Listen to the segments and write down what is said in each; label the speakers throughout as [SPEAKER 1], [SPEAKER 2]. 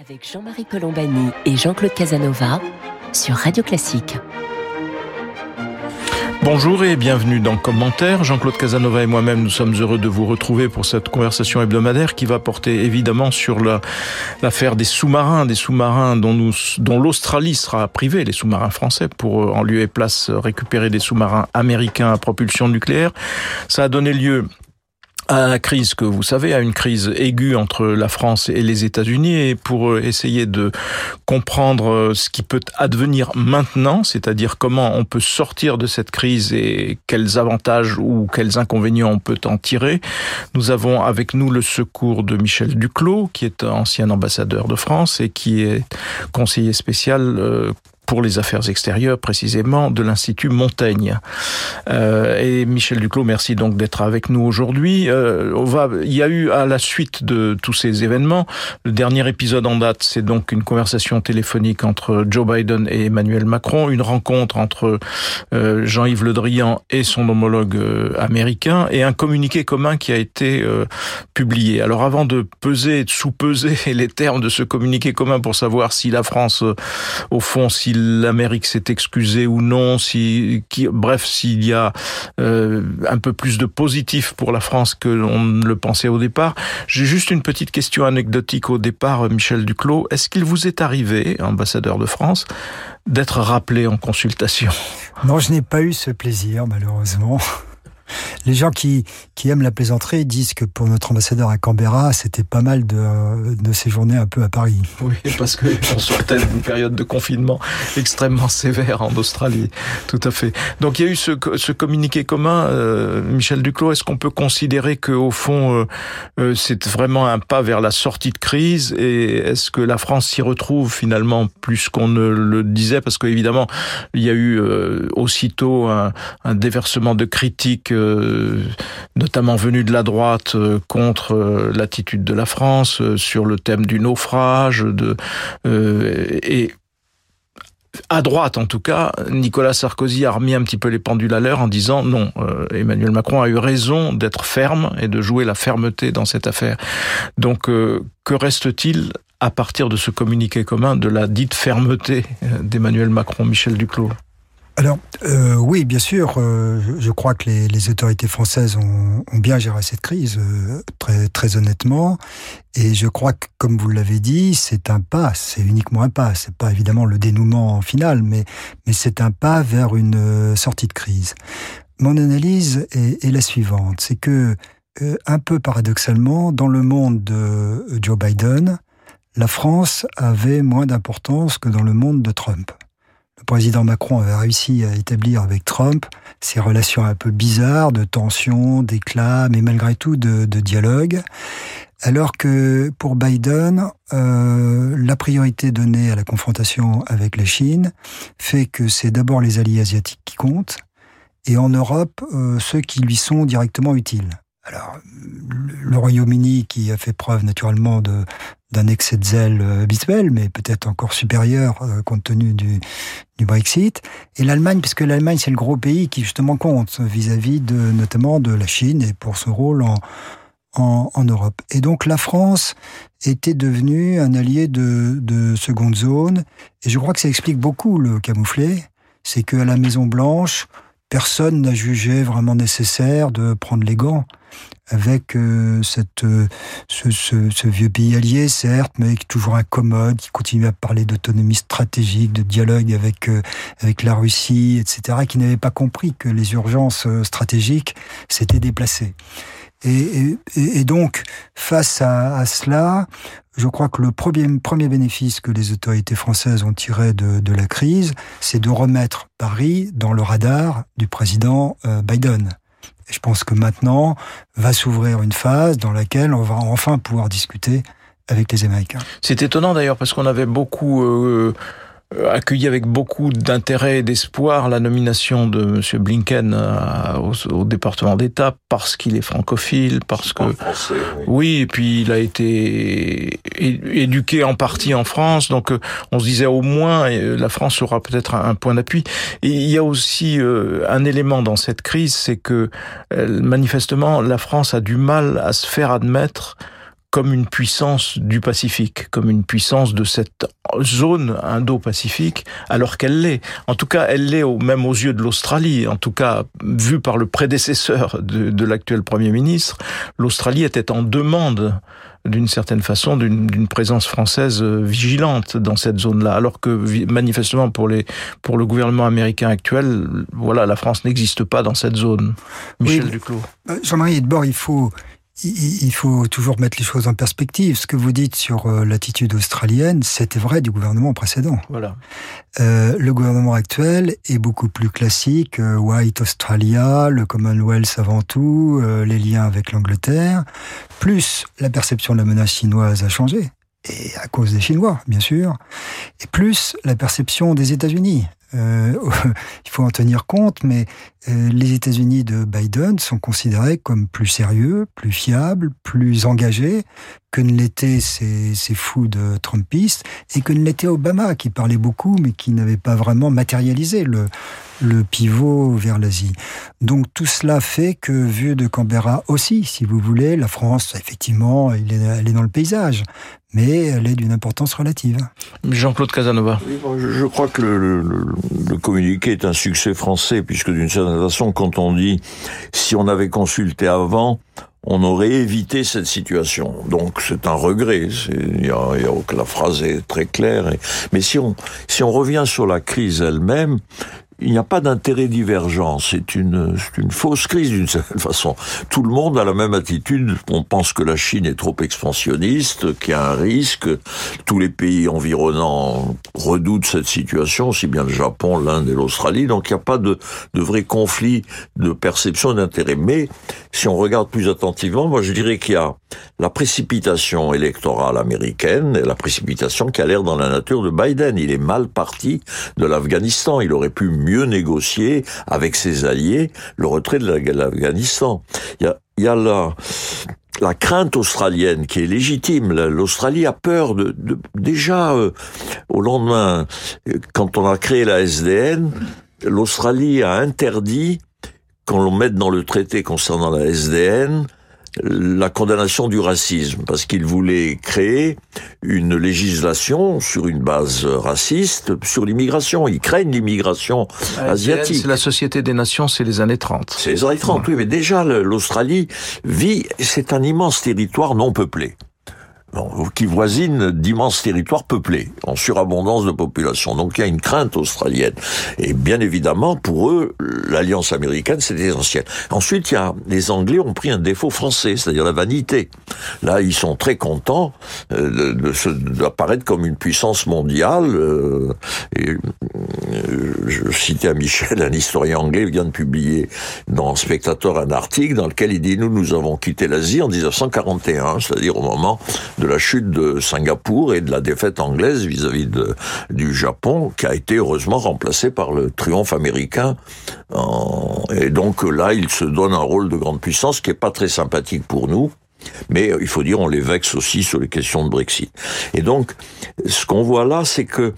[SPEAKER 1] avec Jean-Marie Colombani et Jean-Claude Casanova sur Radio Classique.
[SPEAKER 2] Bonjour et bienvenue dans Commentaire. Jean-Claude Casanova et moi-même, nous sommes heureux de vous retrouver pour cette conversation hebdomadaire qui va porter évidemment sur l'affaire des sous-marins, des sous-marins dont l'Australie sera privée, les sous-marins français, pour euh, en lieu et place récupérer des sous-marins américains à propulsion nucléaire. Ça a donné lieu à la crise que vous savez, à une crise aiguë entre la France et les États-Unis, et pour euh, essayer de comprendre euh, ce qui peut advenir maintenant, c'est-à-dire comment on peut sortir de cette crise et quels avantages ou quels inconvénients on peut en tirer, nous avons avec nous le secours de Michel Duclos, qui est ancien ambassadeur de France et qui est conseiller spécial euh, pour les affaires extérieures précisément de l'Institut Montaigne. Euh, et Michel Duclos, merci donc d'être avec nous aujourd'hui. Euh, il y a eu à la suite de tous ces événements, le dernier épisode en date, c'est donc une conversation téléphonique entre Joe Biden et Emmanuel Macron, une rencontre entre euh, Jean-Yves Le Drian et son homologue américain, et un communiqué commun qui a été publié. Alors avant de peser, de sous-peser les termes de ce communiqué commun pour savoir si la France, au fond, s'il l'Amérique s'est excusée ou non, si, bref, s'il y a euh, un peu plus de positif pour la France que l'on ne le pensait au départ. J'ai juste une petite question anecdotique au départ, Michel Duclos. Est-ce qu'il vous est arrivé, ambassadeur de France, d'être rappelé en consultation?
[SPEAKER 3] Non, je n'ai pas eu ce plaisir, malheureusement. Les gens qui, aiment la plaisanterie disent que pour notre ambassadeur à Canberra, c'était pas mal de, séjourner un peu à Paris.
[SPEAKER 2] Oui, parce qu'on sortait d'une période de confinement extrêmement sévère en Australie. Tout à fait. Donc il y a eu ce, communiqué commun, euh, Michel Duclos. Est-ce qu'on peut considérer que au fond, euh, euh, c'est vraiment un pas vers la sortie de crise? Et est-ce que la France s'y retrouve finalement plus qu'on ne le disait? Parce qu'évidemment, il y a eu aussitôt un déversement de critiques euh, notamment venu de la droite euh, contre euh, l'attitude de la France sur le thème du naufrage et à droite en tout cas, Nicolas Sarkozy a remis un petit peu les pendules à l'heure en disant non, Emmanuel Macron a eu raison d'être ferme et de jouer la fermeté dans cette affaire. Donc que reste-t-il à partir de ce communiqué commun de la dite fermeté d'Emmanuel Macron, Michel Duclos?
[SPEAKER 3] Alors euh, oui, bien sûr, euh, je crois que les, les autorités françaises ont, ont, bien géré cette crise, euh, très, très honnêtement, et je crois que, comme vous l'avez dit, c'est un pas, c'est uniquement un pas, c'est pas évidemment le dénouement final, mais, mais c'est un pas vers une euh, sortie de crise. Mon analyse est, est la suivante, c'est que, euh, un peu paradoxalement, dans le monde de Joe Biden, la France avait moins d'importance que dans le monde de Trump le président Macron avait réussi à établir avec Trump ces relations un peu bizarres de tension, d'éclat, mais malgré tout de, de, dialogue. Alors que pour Biden, euh, la priorité donnée à la confrontation avec la Chine fait que c'est d'abord les alliés asiatiques qui comptent, et en Europe, euh, ceux qui lui sont directement utiles. Alors, le Royaume-Uni, qui a fait preuve naturellement d'un excès de zèle habituel, mais peut-être encore supérieur euh, compte tenu du, Brexit, et l'Allemagne, puisque l'Allemagne c'est le gros pays qui justement compte vis-à-vis de notamment de la Chine et pour son rôle en, Europe. Et donc la France était devenue un allié de, de seconde zone, et je crois que ça explique beaucoup le camouflet, c'est qu'à la Maison Blanche, personne n'a jugé vraiment nécessaire de prendre les gants avec euh, cette, euh, ce, vieux pays allié, certes, mais toujours incommode, qui continue à parler d'autonomie stratégique, de dialogue avec, euh, avec la Russie, etc., qui n'avait pas compris que les urgences stratégiques s'étaient déplacées. Et, donc, face à, cela, je crois que le premier, premier bénéfice que les autorités françaises ont tiré de, la crise, c'est de remettre Paris dans le radar du président Biden. Et je pense que maintenant va s'ouvrir une phase dans laquelle on va enfin pouvoir discuter avec les Américains.
[SPEAKER 2] C'est étonnant d'ailleurs parce qu'on avait beaucoup euh, accueilli avec beaucoup d'intérêt et d'espoir la nomination de M. Blinken à, au, au, département d'État parce qu'il est francophile, parce que
[SPEAKER 4] français, oui.
[SPEAKER 2] oui, et puis il a été éduqué en partie en France, donc euh, on se disait au moins euh, la France aura peut-être un, point d'appui. Et il y a aussi euh, un élément dans cette crise, c'est que manifestement la France a du mal à se faire admettre comme une puissance du Pacifique, comme une puissance de cette zone indo-pacifique, alors qu'elle l'est. En tout cas, elle l'est même aux yeux de l'Australie. En tout cas, vu par le prédécesseur de, de l'actuel Premier ministre, l'Australie était en demande d'une certaine façon d'une présence française euh, vigilante dans cette zone-là, alors que manifestement pour les pour le gouvernement américain actuel, voilà, la France n'existe pas dans cette zone. Michel Duclos.
[SPEAKER 3] Euh, Jean-Marie Edbord, il faut il faut toujours mettre les choses en perspective. Ce que vous dites sur euh, l'attitude australienne, c'était vrai du gouvernement précédent.
[SPEAKER 2] Voilà.
[SPEAKER 3] Euh, le gouvernement actuel est beaucoup plus classique. Euh, White Australia, le Commonwealth avant tout, euh, les liens avec l'Angleterre, plus la perception de la menace chinoise a changé et à cause des Chinois, bien sûr, et plus la perception des États-Unis. Euh, il faut en tenir compte, mais euh, les États-Unis de Biden sont considérés comme plus sérieux, plus fiables, plus engagés que ne l'étaient ces, ces fous de Trumpistes et que ne l'était Obama, qui parlait beaucoup, mais qui n'avait pas vraiment matérialisé le, le pivot vers l'Asie. Donc tout cela fait que, vu de Canberra aussi, si vous voulez, la France, effectivement, elle est, elle est dans le paysage, mais elle est d'une importance relative.
[SPEAKER 2] Jean-Claude Casanova.
[SPEAKER 4] je crois que le, le, le, communiqué est un succès français, puisque d'une certaine façon, quand on dit si on avait consulté avant, on aurait évité cette situation. Donc c'est un regret. Il y a, la phrase est très claire. mais si on si on revient sur la crise elle-même, il n'y a pas d'intérêt divergent. C'est une, une fausse crise d'une certaine façon. Tout le monde a la même attitude. On pense que la Chine est trop expansionniste, qu'il y a un risque. Tous les pays environnants redoutent cette situation, aussi bien le Japon, l'Inde et l'Australie. Donc il n'y a pas de, de vrai conflit de perception d'intérêt. Mais si on regarde plus attentivement, moi je dirais qu'il y a la précipitation électorale américaine et la précipitation qui a l'air dans la nature de Biden. Il est mal parti de l'Afghanistan. Il aurait pu mieux négocier avec ses alliés le retrait de l'Afghanistan. Il y a, la, crainte australienne qui est légitime. L'Australie a peur de, déjà euh, au lendemain, quand on a créé la SDN, l'Australie a interdit qu'on le mette dans le traité concernant la SDN la condamnation du racisme, parce qu'il voulait créer une législation sur une base raciste sur l'immigration. Ils craignent l'immigration asiatique.
[SPEAKER 2] C'est la Société des Nations, c'est les années 30.
[SPEAKER 4] C'est les années 30, oui, mais déjà l'Australie vit, c'est un immense territoire non peuplé qui voisine d'immenses territoires peuplés, en surabondance de population. Donc il y a une crainte australienne. Et bien évidemment, pour eux, l'alliance américaine, c'est essentiel. Ensuite, il y a, les Anglais ont pris un défaut français, c'est-à-dire la vanité. Là, ils sont très contents euh, d'apparaître comme une puissance mondiale. Euh, et, euh, je citais à Michel, un historien anglais, vient de publier dans Spectateur un article dans lequel il dit, nous, nous avons quitté l'Asie en 1941, c'est-à-dire au moment de la chute de Singapour et de la défaite anglaise vis-à-vis du Japon, qui a été heureusement remplacé par le triomphe américain. Et donc là, il se donne un rôle de grande puissance qui est pas très sympathique pour nous. Mais il faut dire, on les vexe aussi sur les questions de Brexit. Et donc, ce qu'on voit là, c'est que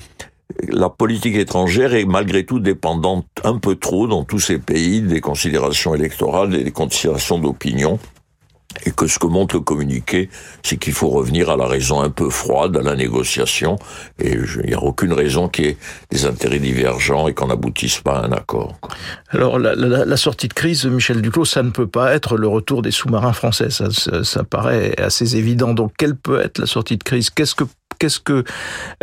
[SPEAKER 4] la politique étrangère est malgré tout dépendante un peu trop dans tous ces pays des considérations électorales et des considérations d'opinion et que ce que montre le communiqué, c'est qu'il faut revenir à la raison un peu froide, à la négociation, et il n'y a aucune raison qu'il y ait des intérêts divergents et qu'on n'aboutisse pas à un accord.
[SPEAKER 2] Alors, la, la, la, sortie de crise, Michel Duclos, ça ne peut pas être le retour des sous-marins français, ça, ça, ça, paraît assez évident. Donc, quelle peut être la sortie de crise? Qu'est-ce que qu'est-ce que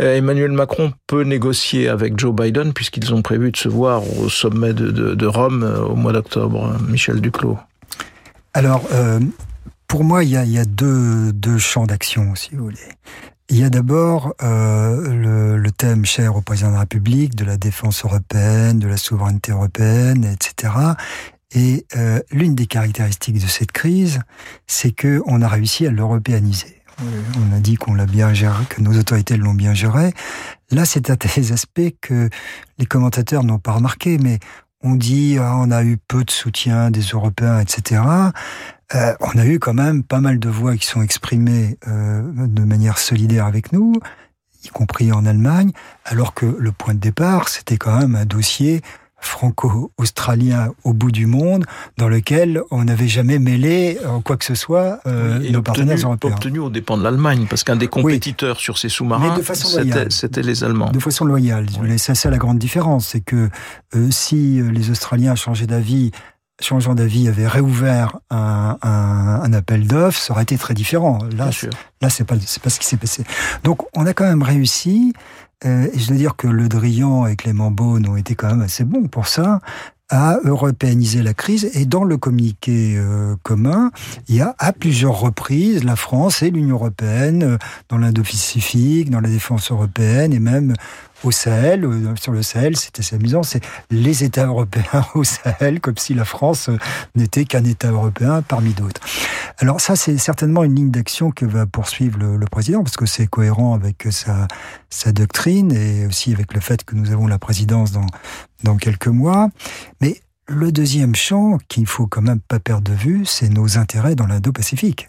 [SPEAKER 2] euh, Emmanuel Macron peut négocier avec Joe Biden, puisqu'ils ont prévu de se voir au sommet de, de, de Rome euh, au mois d'octobre Michel Duclos?
[SPEAKER 3] Alors, euh, pour moi, il y a, y a deux, deux champs d'action, si vous voulez. Il y a d'abord euh, le, le, thème cher au président de la République de la défense européenne, de la souveraineté européenne, etc. Et euh, l'une des caractéristiques de cette crise, c'est que on a réussi à l'européaniser. On a dit qu'on l'a bien géré, que nos autorités l'ont bien géré. Là, c'est un des aspects que les commentateurs n'ont pas remarqué, mais on dit ah, on a eu peu de soutien des Européens, etc euh, on a eu quand même pas mal de voix qui sont exprimées euh, de manière solidaire avec nous, y compris en Allemagne, alors que le point de départ, c'était quand même un dossier franco-australien au bout du monde, dans lequel on n'avait jamais mêlé en quoi que ce soit euh, nos obtenu, partenaires européens.
[SPEAKER 2] Obtenu aux dépens de l'Allemagne, parce qu'un des compétiteurs oui. sur ces sous-marins, c'était les Allemands.
[SPEAKER 3] De façon loyale. Oui. C'est ça la grande différence, c'est que euh, si les Australiens changeaient d'avis changeant d'avis avait réouvert un, un, un appel d'offres, ça aurait été très différent. Là, là, c'est pas, c'est pas ce qui s'est passé. Donc, on a quand même réussi. Euh, et je dois dire que Le Drian et Clément Beaune ont été quand même assez bons pour ça à européaniser la crise. Et dans le communiqué euh, commun, il y a à plusieurs reprises la France et l'Union européenne euh, dans l'Indo-Pacifique, dans la défense européenne et même au Sahel, euh, sur le Sahel, assez amusant, c'est les États européens au Sahel, comme si la France euh, n'était qu'un État européen parmi d'autres. Alors ça, c'est certainement une ligne d'action que va poursuivre le, le président, parce que c'est cohérent avec sa, sa doctrine et aussi avec le fait que nous avons la présidence dans, dans quelques mois. Mais le deuxième champ qu'il faut quand même pas perdre de vue, c'est nos intérêts dans l'Indo-Pacifique.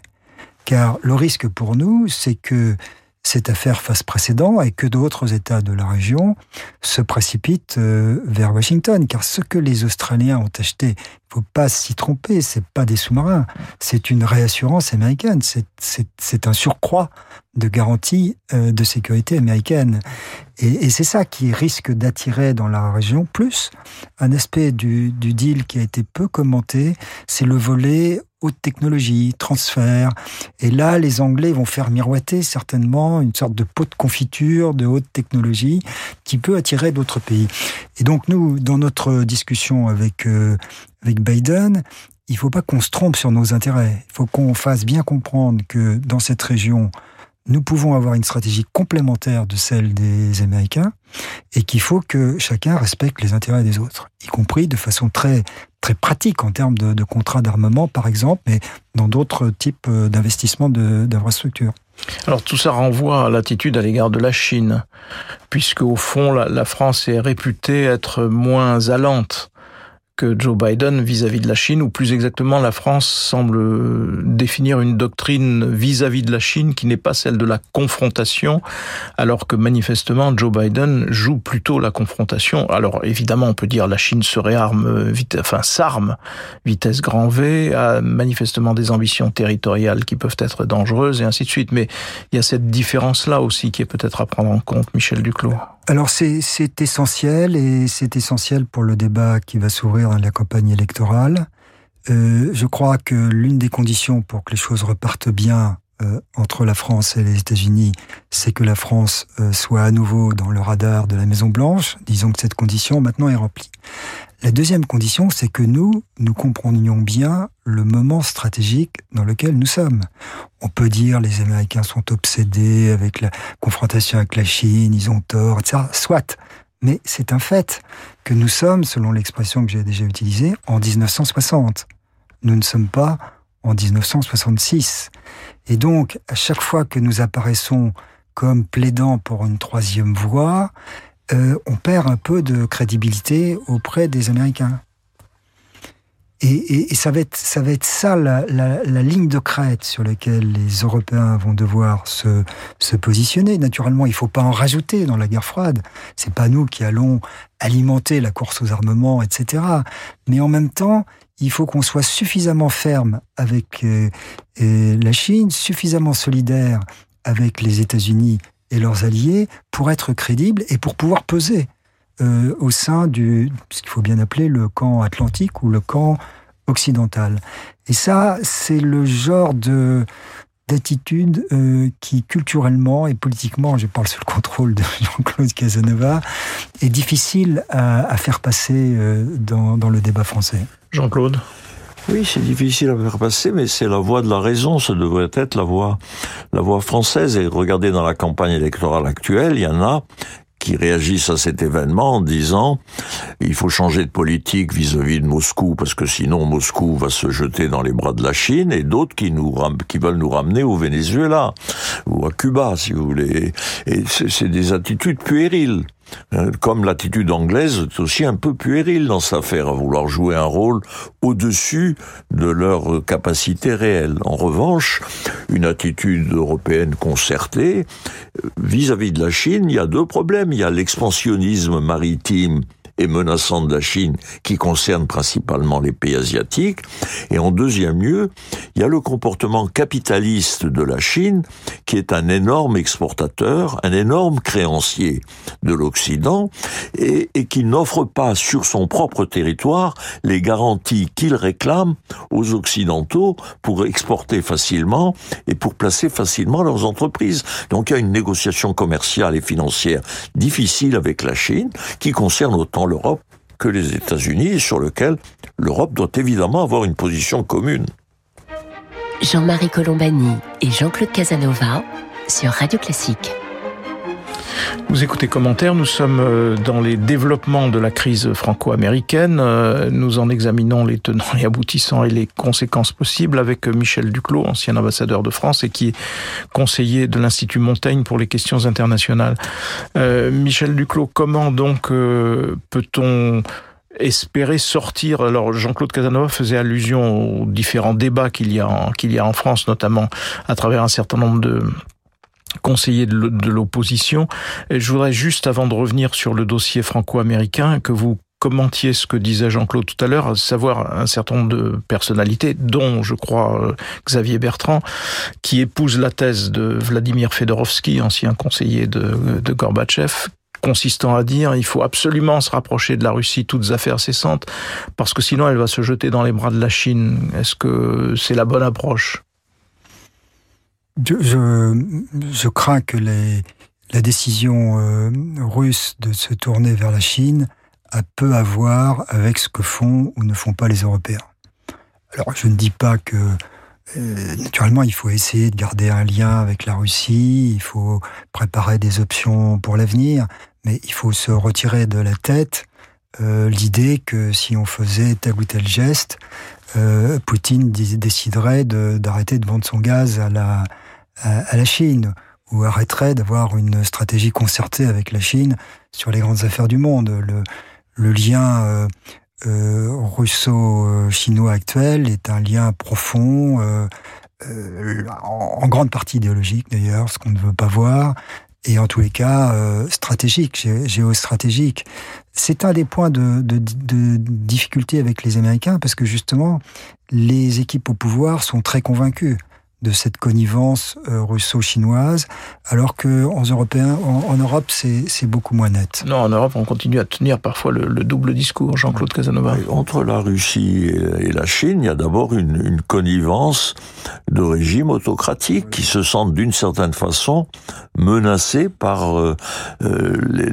[SPEAKER 3] Car le risque pour nous, c'est que cette affaire fasse précédent et que d'autres États de la région se précipitent euh, vers Washington. Car ce que les Australiens ont acheté, il faut pas s'y tromper, c'est pas des sous-marins, c'est une réassurance américaine, c'est un surcroît de garantie euh, de sécurité américaine. Et, c'est ça qui risque d'attirer dans la région plus un aspect du deal qui a été peu commenté, c'est le volet haute technologie, transfert. Et là, les Anglais vont faire miroiter certainement une sorte de pot de confiture de haute technologie qui peut attirer d'autres pays. Et donc nous, dans notre discussion avec euh, avec Biden, il faut pas qu'on se trompe sur nos intérêts. Il faut qu'on fasse bien comprendre que dans cette région, nous pouvons avoir une stratégie complémentaire de celle des Américains et qu'il faut que chacun respecte les intérêts des autres, y compris de façon très très pratique en termes de, de contrats d'armement, par exemple, mais dans d'autres types euh, d'investissements d'infrastructures.
[SPEAKER 2] Alors tout ça renvoie à l'attitude à l'égard de la Chine, puisque au fond la, la France est réputée être moins allante Joe Biden vis-à-vis -vis de la Chine, ou plus exactement, la France semble définir une doctrine vis-à-vis -vis de la Chine qui n'est pas celle de la confrontation, alors que manifestement Joe Biden joue plutôt la confrontation. Alors évidemment, on peut dire la Chine se réarme, vite, enfin s'arme vitesse grand V, a manifestement des ambitions territoriales qui peuvent être dangereuses et ainsi de suite. Mais il y a cette différence-là aussi qui est peut-être à prendre en compte, Michel Duclos.
[SPEAKER 3] Alors c'est essentiel et c'est essentiel pour le débat qui va s'ouvrir dans la campagne électorale. Euh, je crois que l'une des conditions pour que les choses repartent bien euh, entre la France et les États-Unis, c'est que la France euh, soit à nouveau dans le radar de la Maison Blanche. Disons que cette condition maintenant est remplie. La deuxième condition, c'est que nous, nous comprenions bien le moment stratégique dans lequel nous sommes. On peut dire les Américains sont obsédés avec la confrontation avec la Chine, ils ont tort, etc. Soit. Mais c'est un fait que nous sommes, selon l'expression que j'ai déjà utilisée, en 1960. Nous ne sommes pas en 1966. Et donc, à chaque fois que nous apparaissons comme plaidant pour une troisième voie, euh, on perd un peu de crédibilité auprès des Américains. Et, et, et ça, va être, ça va être ça la, la, la, ligne de crête sur laquelle les Européens vont devoir se, se positionner. Naturellement, il ne faut pas en rajouter dans la guerre froide. C'est pas nous qui allons alimenter la course aux armements, etc. Mais en même temps, il faut qu'on soit suffisamment ferme avec euh, la Chine, suffisamment solidaire avec les États-Unis et leurs alliés pour être crédibles et pour pouvoir peser euh, au sein du ce qu'il faut bien appeler le camp atlantique ou le camp occidental. Et ça, c'est le genre de d'attitude euh, qui culturellement et politiquement, je parle sous le contrôle de Jean-Claude Casanova, est difficile à, à faire passer euh, dans, dans le débat français.
[SPEAKER 2] Jean-Claude?
[SPEAKER 4] Oui, c'est difficile à faire passer, mais c'est la voie de la raison. Ce devrait être la voie, la voie française. Et regardez dans la campagne électorale actuelle, il y en a qui réagissent à cet événement en disant il faut changer de politique vis-à-vis -vis de Moscou parce que sinon Moscou va se jeter dans les bras de la Chine et d'autres qui nous qui veulent nous ramener au Venezuela ou à Cuba si vous voulez. Et c'est des attitudes puériles comme l'attitude anglaise est aussi un peu puérile dans cette affaire, à vouloir jouer un rôle au-dessus de leur capacité réelle. En revanche, une attitude européenne concertée vis-à-vis -vis de la Chine, il y a deux problèmes. Il y a l'expansionnisme maritime et menaçante de la Chine qui concerne principalement les pays asiatiques. Et en deuxième lieu, il y a le comportement capitaliste de la Chine qui est un énorme exportateur, un énorme créancier de l'Occident et, et qui n'offre pas sur son propre territoire les garanties qu'il réclame aux Occidentaux pour exporter facilement et pour placer facilement leurs entreprises. Donc il y a une négociation commerciale et financière difficile avec la Chine qui concerne autant l'Europe que les États-Unis sur lequel l'Europe doit évidemment avoir une position commune.
[SPEAKER 1] Jean-Marie Colombani et Jean-Claude Casanova sur Radio Classique.
[SPEAKER 2] Vous écoutez commentaires, nous sommes euh, dans les développements de la crise franco-américaine. Euh, nous en examinons les tenants et aboutissants et les conséquences possibles avec Michel Duclos, ancien ambassadeur de France et qui est conseiller de l'Institut Montaigne pour les questions internationales. Euh, Michel Duclos, comment donc peut-on espérer sortir? Alors Jean-Claude Casanova faisait allusion aux différents débats qu'il y a qu'il y a en France, notamment à travers un certain nombre de conseiller de l'opposition. Je voudrais juste, avant de revenir sur le dossier franco-américain, que vous commentiez ce que disait Jean-Claude tout à l'heure, à savoir un certain nombre de personnalités, dont, je crois, euh, Xavier Bertrand, qui épouse la thèse de Vladimir Fedorovski, ancien conseiller de, de Gorbatchev, consistant à dire il faut absolument se rapprocher de la Russie, toutes affaires cessantes, parce que sinon elle va se jeter dans les bras de la Chine. Est-ce que c'est la bonne approche?
[SPEAKER 3] Je, crains que la décision euh, russe de se tourner vers la Chine a peu à voir avec ce que font ou ne font pas les Européens. Alors, je ne dis pas que euh, naturellement, il faut essayer de garder un lien avec la Russie, il faut préparer des options pour l'avenir, mais il faut se retirer de la tête euh, l'idée que si on faisait tel ou tel geste, Poutine déciderait d'arrêter de, vendre son gaz à la, à, la Chine ou arrêterait d'avoir une stratégie concertée avec la Chine sur les grandes affaires du monde. Le, le lien euh, euh, russo-chinois actuel est un lien profond, euh, euh, en, grande partie idéologique d'ailleurs, ce qu'on ne veut pas voir, et en tous les cas euh, stratégique, géostratégique. C'est un des points de, de, de, difficulté avec les Américains parce que justement, les équipes au pouvoir sont très convaincues de cette connivence euh, russo-chinoise, alors que en, Européen, en, Europe, c'est beaucoup moins net.
[SPEAKER 2] Non, en Europe, on continue à tenir parfois le, double discours, Jean-Claude Casanova.
[SPEAKER 4] Entre la Russie et la Chine, il y a d'abord une, une, connivence de régimes autocratiques qui se sentent d'une certaine façon menacés par euh, euh les,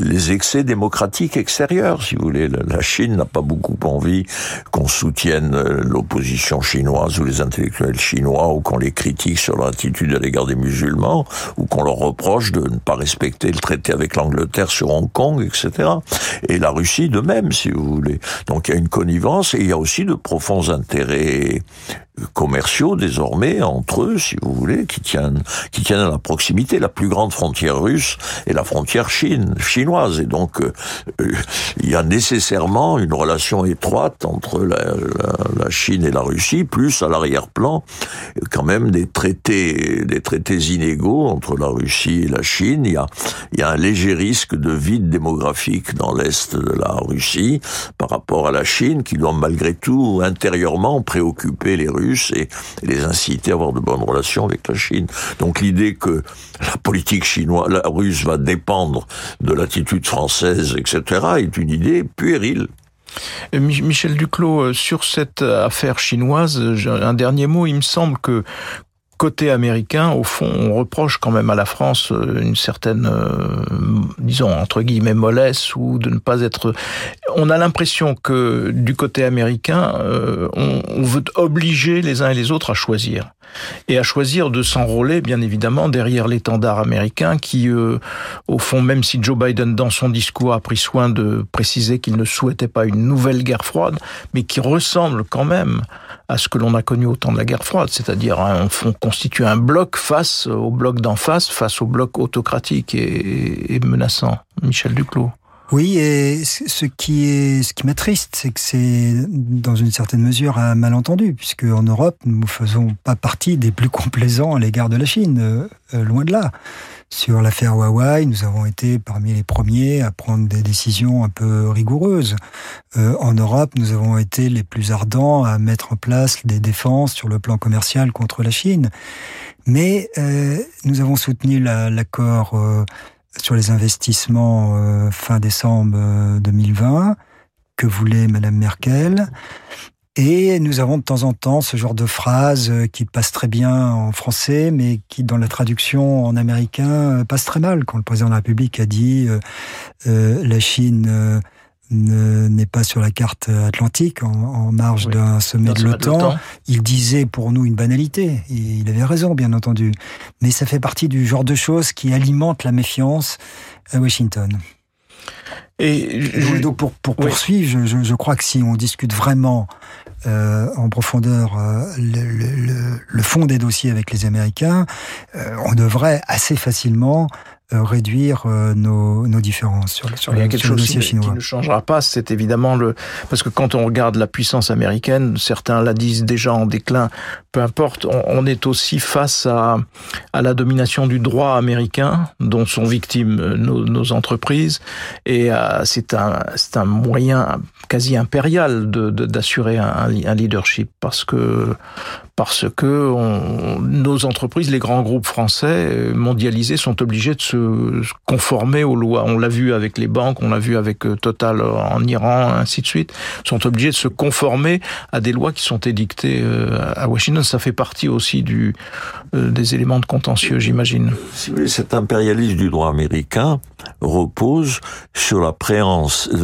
[SPEAKER 4] les, excès démocratiques extérieurs, si vous voulez. La Chine n'a pas beaucoup envie qu'on soutienne l'opposition chinoise ou les intellectuels chinois ou qu'on les critique sur leur attitude à l'égard des musulmans, ou qu'on leur reproche de ne pas respecter le traité avec l'Angleterre sur Hong Kong, etc. Et la Russie de même, si vous voulez. Donc il y a une connivence et il y a aussi de profonds intérêts commerciaux désormais entre eux, si vous voulez, qui tiennent, qui tiennent à la proximité. La plus grande frontière russe est la frontière chine, chinoise. Et donc, euh, euh, il y a nécessairement une relation étroite entre la, Chine et la Russie, plus à l'arrière-plan, quand même des traités, des traités inégaux entre la Russie et la Chine. Il y a, il y a un léger risque de vide démographique dans l'est de la Russie par rapport à la Chine, qui doit malgré tout intérieurement préoccuper les Russes et les inciter à avoir de bonnes relations avec la Chine. Donc l'idée que la politique chinoise, la russe va dépendre de l'attitude française, etc., est une idée puérile.
[SPEAKER 2] Euh, Michel Duclos, euh, sur cette affaire chinoise, un dernier mot, il me semble que côté américain, au fond, on reproche quand même à la France euh, une certaine, euh, disons, entre guillemets, mollesse ou de ne pas être... On a l'impression que du côté américain, euh, on, on, veut obliger les uns et les autres à choisir. Et à choisir de s'enrôler, bien évidemment, derrière l'étendard américain qui, au fond, même si Joe Biden, dans son discours, a pris soin de préciser qu'il ne souhaitait pas une nouvelle guerre froide, mais qui ressemble quand même à ce que l'on a connu au temps de la guerre froide, c'est-à-dire fond constitue un bloc face au bloc d'en face, face au bloc autocratique et, menaçant. Michel Duclos.
[SPEAKER 3] Oui, et ce qui est, ce qui m'attriste, c'est que c'est dans une certaine mesure un malentendu, puisque en Europe, nous ne faisons pas partie des plus complaisants à l'égard de la Chine, euh, loin de là. Sur l'affaire Huawei, nous avons été parmi les premiers à prendre des décisions un peu rigoureuses. Euh, en Europe, nous avons été les plus ardents à mettre en place des défenses sur le plan commercial contre la Chine. Mais euh, nous avons soutenu l'accord euh, sur les investissements fin décembre 2020 euh, que voulait Madame Merkel. Et nous avons de temps en temps ce genre de phrases euh, qui passent très bien en français, mais qui, dans la traduction en américain, passent très mal. Quand le président de la République a dit euh, la Chine n'est pas sur la carte atlantique en, marge d'un sommet de l'OTAN. Il disait pour nous une banalité. Et il avait raison, bien entendu. Mais ça fait partie du genre de choses qui alimentent la méfiance à Washington. Et donc pour, pour poursuivre, je, je, crois que si on discute vraiment euh, en profondeur euh, le, le, le, fond des dossiers avec les Américains, euh, on devrait assez facilement réduire euh, nos, nos, différences sur, sur,
[SPEAKER 2] Il y a quelque chose qui, qui, ne changera pas, c'est évidemment le parce que quand on regarde la puissance américaine, certains la disent déjà en déclin. Peu importe, on, on est aussi face à à la domination du droit américain dont sont victimes euh, nos, nos entreprises et c'est un un moyen quasi impérial de d'assurer un, un leadership parce que parce que on, nos entreprises, les grands groupes français euh, mondialisés, sont obligés de se conformer aux lois. On l'a vu avec les banques, on l'a vu avec euh, Total en Iran, ainsi de suite, sont obligés de se conformer à des lois qui sont édictées euh, à Washington. Ça fait partie aussi du, des éléments de contentieux, j'imagine.
[SPEAKER 4] Si cet impérialisme du droit américain repose sur la,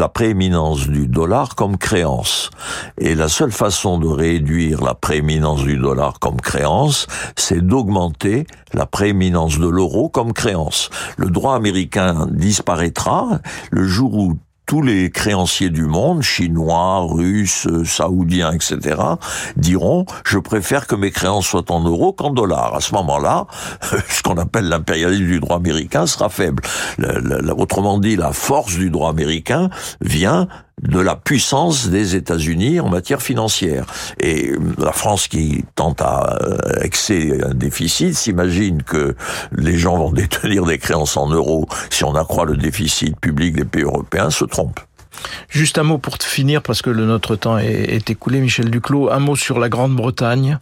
[SPEAKER 4] prééminence du dollar comme créance. Et la seule façon de réduire la prééminence du dollar comme créance, c'est d'augmenter la prééminence de l'euro comme créance. Le droit américain disparaîtra le jour où tous les créanciers du monde, chinois, russes, saoudiens, etc., diront je préfère que mes créances soient en euros qu'en dollars. À ce moment-là, ce qu'on appelle l'impérialisme du droit américain sera faible. autrement dit, la force du droit américain vient de la puissance des États-Unis en matière financière. Et euh, la France qui tente à euh, excès un déficit s'imagine que les gens vont détenir des créances en euros si on accroît le déficit public des pays européens, se trompe.
[SPEAKER 2] Juste un mot pour finir, parce que notre temps est, écoulé, Michel Duclos. Un mot sur la Grande-Bretagne.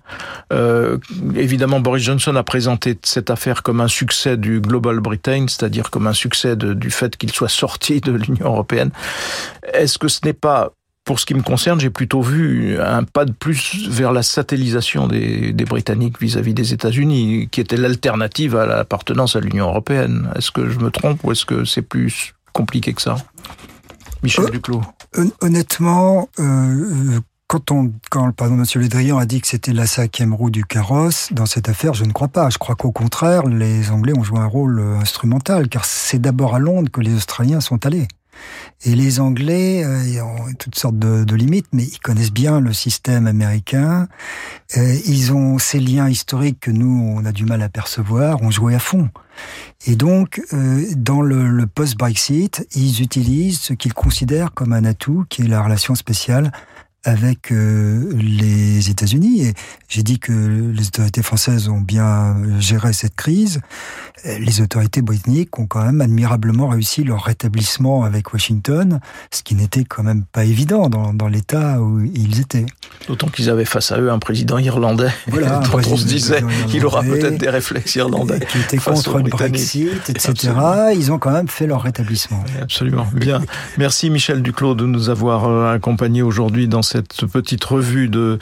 [SPEAKER 2] Euh, évidemment, Boris Johnson a présenté cette affaire comme un succès du Global Britain, c'est-à-dire comme un succès du fait qu'il soit sorti de l'Union européenne. Est-ce que ce n'est pas pour ce qui me concerne, j'ai plutôt vu un pas de plus vers la satellisation des, Britanniques vis-à-vis -vis des États-Unis, qui était l'alternative à l'appartenance à l'Union européenne? Est-ce que je me trompe ou est-ce que c'est plus compliqué que ça? Michel euh, Duclos
[SPEAKER 3] Honnêtement, euh, euh, quand, on, quand pardon, M. Lédrian a dit que c'était la cinquième roue du carrosse, dans cette affaire, je ne crois pas. Je crois qu'au contraire, les Anglais ont joué un rôle instrumental, car c'est d'abord à Londres que les Australiens sont allés. Et les Anglais, euh, ont toutes sortes de, limites, mais ils connaissent bien le système américain. Euh, ils ont ces liens historiques que nous, on a du mal à percevoir, ont joué à fond. Et donc, euh, dans le post-Brexit, ils utilisent ce qu'ils considèrent comme un atout, qui est la relation spéciale avec euh, les États-Unis. Et j'ai dit que les autorités françaises ont bien géré cette crise. Les autorités britanniques ont quand même admirablement réussi leur rétablissement avec Washington, ce qui n'était quand même pas évident dans, dans l'état où ils étaient.
[SPEAKER 2] D'autant qu'ils avaient face à eux un président irlandais, voilà, dont on se disait qu'il aura peut-être des réflexes irlandais.
[SPEAKER 3] Qui était contre le Brexit, etc. Ils ont quand même fait leur rétablissement.
[SPEAKER 2] Absolument. Bien. Merci Michel Duclos de nous avoir euh, accompagnés aujourd'hui dans cette petite revue de,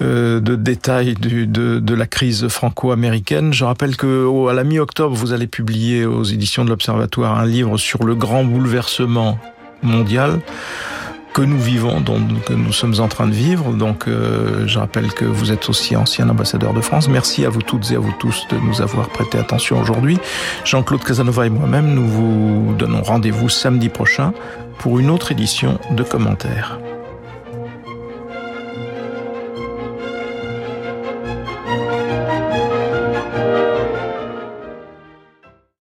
[SPEAKER 2] euh, détails de, la crise franco-américaine. Je rappelle que à la mi-octobre, vous allez publier aux éditions de l'Observatoire un livre sur le grand bouleversement mondial que nous vivons, dont que nous sommes en train de vivre. Donc, euh, je rappelle que vous êtes aussi ancien ambassadeur de France. Merci à vous toutes et à vous tous de nous avoir prêté attention aujourd'hui. Jean-Claude Casanova et moi-même, nous vous donnons rendez-vous samedi prochain pour une autre édition de commentaires.